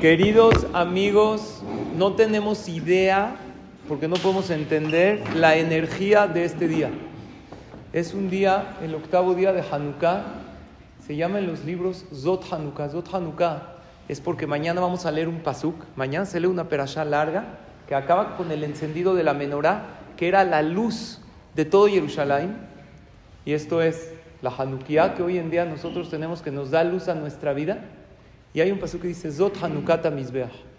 Queridos amigos, no tenemos idea, porque no podemos entender la energía de este día. Es un día, el octavo día de Hanukkah, se llama en los libros Zot Hanukkah. Zot Hanukkah es porque mañana vamos a leer un pasuk, mañana se lee una perashá larga que acaba con el encendido de la menorá, que era la luz de todo Jerusalén. Y esto es la Hanukkah que hoy en día nosotros tenemos que nos da luz a nuestra vida. Y hay un pasuk que dice Zot Mizbeach.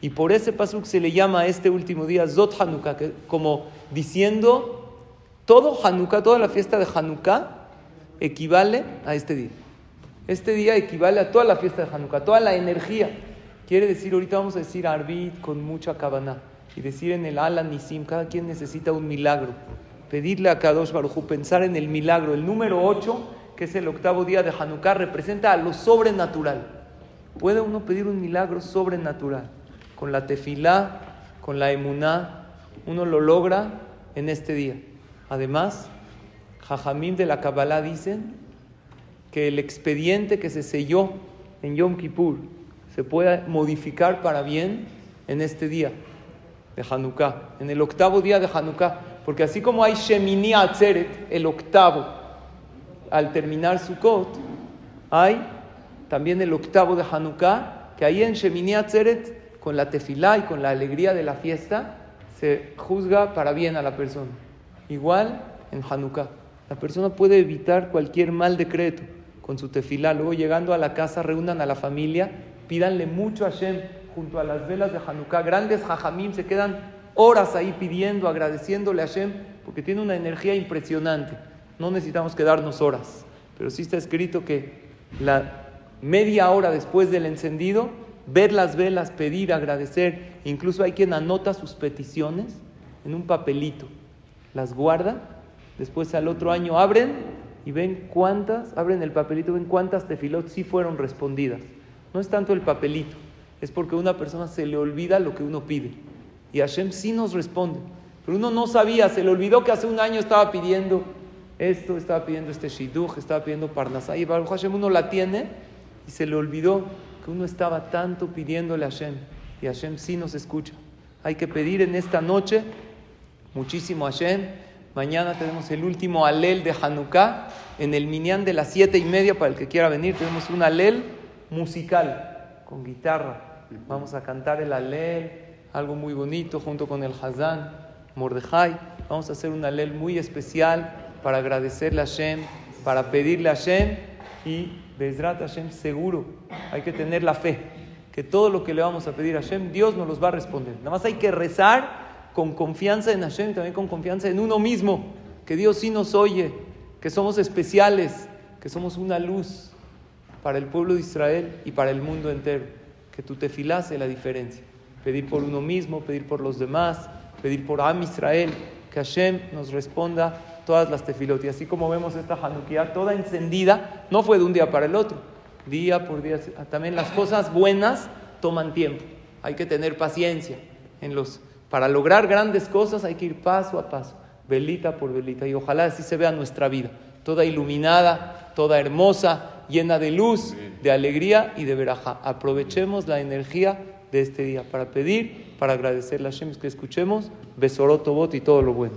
Y por ese pasuk se le llama a este último día Zot Hanukkah, como diciendo todo Hanukkah, toda la fiesta de Hanukkah equivale a este día. Este día equivale a toda la fiesta de Hanukkah, toda la energía. Quiere decir, ahorita vamos a decir Arbit con mucha cabana y decir en el Ala Nisim, cada quien necesita un milagro. Pedirle a Kadosh Baruj pensar en el milagro. El número 8, que es el octavo día de Hanukkah, representa a lo sobrenatural. Puede uno pedir un milagro sobrenatural. Con la tefilá, con la emuná, uno lo logra en este día. Además, Jajamim de la Kabbalah dicen que el expediente que se selló en Yom Kippur se puede modificar para bien en este día de Hanukkah, en el octavo día de Hanukkah, porque así como hay Shemini Atzeret, el octavo, al terminar Sukkot, hay también el octavo de Hanukkah, que ahí en Shemini Atzeret, con la tefilá y con la alegría de la fiesta, se juzga para bien a la persona. Igual en Hanukkah. La persona puede evitar cualquier mal decreto con su tefilá. Luego llegando a la casa, reúnan a la familia, pídanle mucho a Hashem junto a las velas de Hanukkah. Grandes jajamim se quedan horas ahí pidiendo, agradeciéndole a Hashem, porque tiene una energía impresionante. No necesitamos quedarnos horas, pero sí está escrito que la media hora después del encendido, ver las velas, pedir, agradecer. Incluso hay quien anota sus peticiones en un papelito, las guarda, después al otro año abren y ven cuántas, abren el papelito, ven cuántas tefilot sí fueron respondidas. No es tanto el papelito, es porque a una persona se le olvida lo que uno pide. Y Hashem sí nos responde. Pero uno no sabía, se le olvidó que hace un año estaba pidiendo esto, estaba pidiendo este shidduch, estaba pidiendo parnasá. Y Baruch Hashem uno la tiene y se le olvidó que uno estaba tanto pidiéndole a Hashem y Hashem sí nos escucha. Hay que pedir en esta noche muchísimo a Hashem. Mañana tenemos el último alel de Hanukkah en el minyan de las siete y media para el que quiera venir. Tenemos un alel musical con guitarra. Vamos a cantar el alel, algo muy bonito junto con el Hazán, Mordejai. Vamos a hacer un alel muy especial para agradecerle a Hashem, para pedirle a Hashem y Bezrat Hashem seguro. Hay que tener la fe que todo lo que le vamos a pedir a Hashem, Dios nos los va a responder. Nada más hay que rezar con confianza en Hashem también con confianza en uno mismo, que Dios sí nos oye, que somos especiales, que somos una luz para el pueblo de Israel y para el mundo entero. Que tú te filase la diferencia. Pedir por uno mismo, pedir por los demás, pedir por Am Israel, que Hashem nos responda todas las tefilot. Y así como vemos esta Hanukkah toda encendida, no fue de un día para el otro, día por día. También las cosas buenas toman tiempo. Hay que tener paciencia. En los, para lograr grandes cosas hay que ir paso a paso, velita por velita. Y ojalá así se vea nuestra vida, toda iluminada, toda hermosa, llena de luz, de alegría y de veraja. Aprovechemos la energía de este día para pedir, para agradecerle a Hashem que escuchemos, Besorotobot y todo lo bueno.